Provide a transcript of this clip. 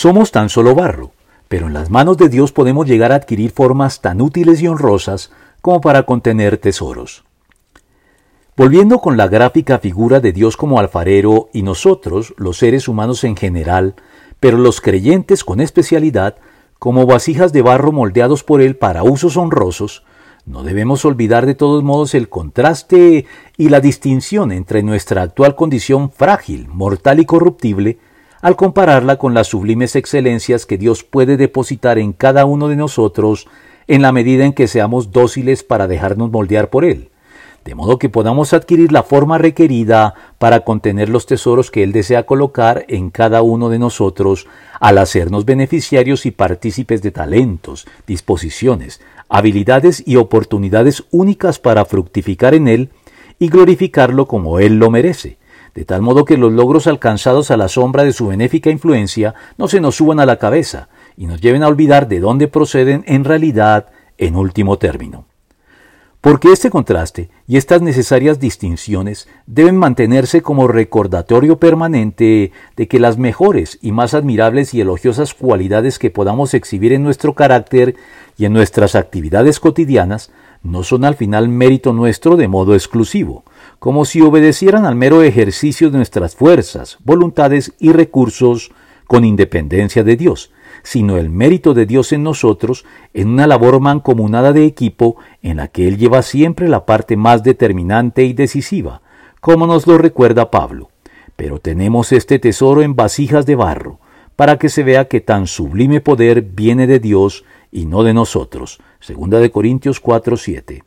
Somos tan solo barro, pero en las manos de Dios podemos llegar a adquirir formas tan útiles y honrosas como para contener tesoros. Volviendo con la gráfica figura de Dios como alfarero y nosotros, los seres humanos en general, pero los creyentes con especialidad, como vasijas de barro moldeados por Él para usos honrosos, no debemos olvidar de todos modos el contraste y la distinción entre nuestra actual condición frágil, mortal y corruptible, al compararla con las sublimes excelencias que Dios puede depositar en cada uno de nosotros en la medida en que seamos dóciles para dejarnos moldear por Él, de modo que podamos adquirir la forma requerida para contener los tesoros que Él desea colocar en cada uno de nosotros al hacernos beneficiarios y partícipes de talentos, disposiciones, habilidades y oportunidades únicas para fructificar en Él y glorificarlo como Él lo merece, de tal modo que los logros alcanzados a la sombra de su benéfica influencia no se nos suban a la cabeza y nos lleven a olvidar de dónde proceden en realidad en último término. Porque este contraste y estas necesarias distinciones deben mantenerse como recordatorio permanente de que las mejores y más admirables y elogiosas cualidades que podamos exhibir en nuestro carácter y en nuestras actividades cotidianas no son al final mérito nuestro de modo exclusivo, como si obedecieran al mero ejercicio de nuestras fuerzas, voluntades y recursos con independencia de Dios, sino el mérito de Dios en nosotros en una labor mancomunada de equipo en la que Él lleva siempre la parte más determinante y decisiva, como nos lo recuerda Pablo. Pero tenemos este tesoro en vasijas de barro, para que se vea que tan sublime poder viene de Dios y no de nosotros. Segunda de Corintios 4:7.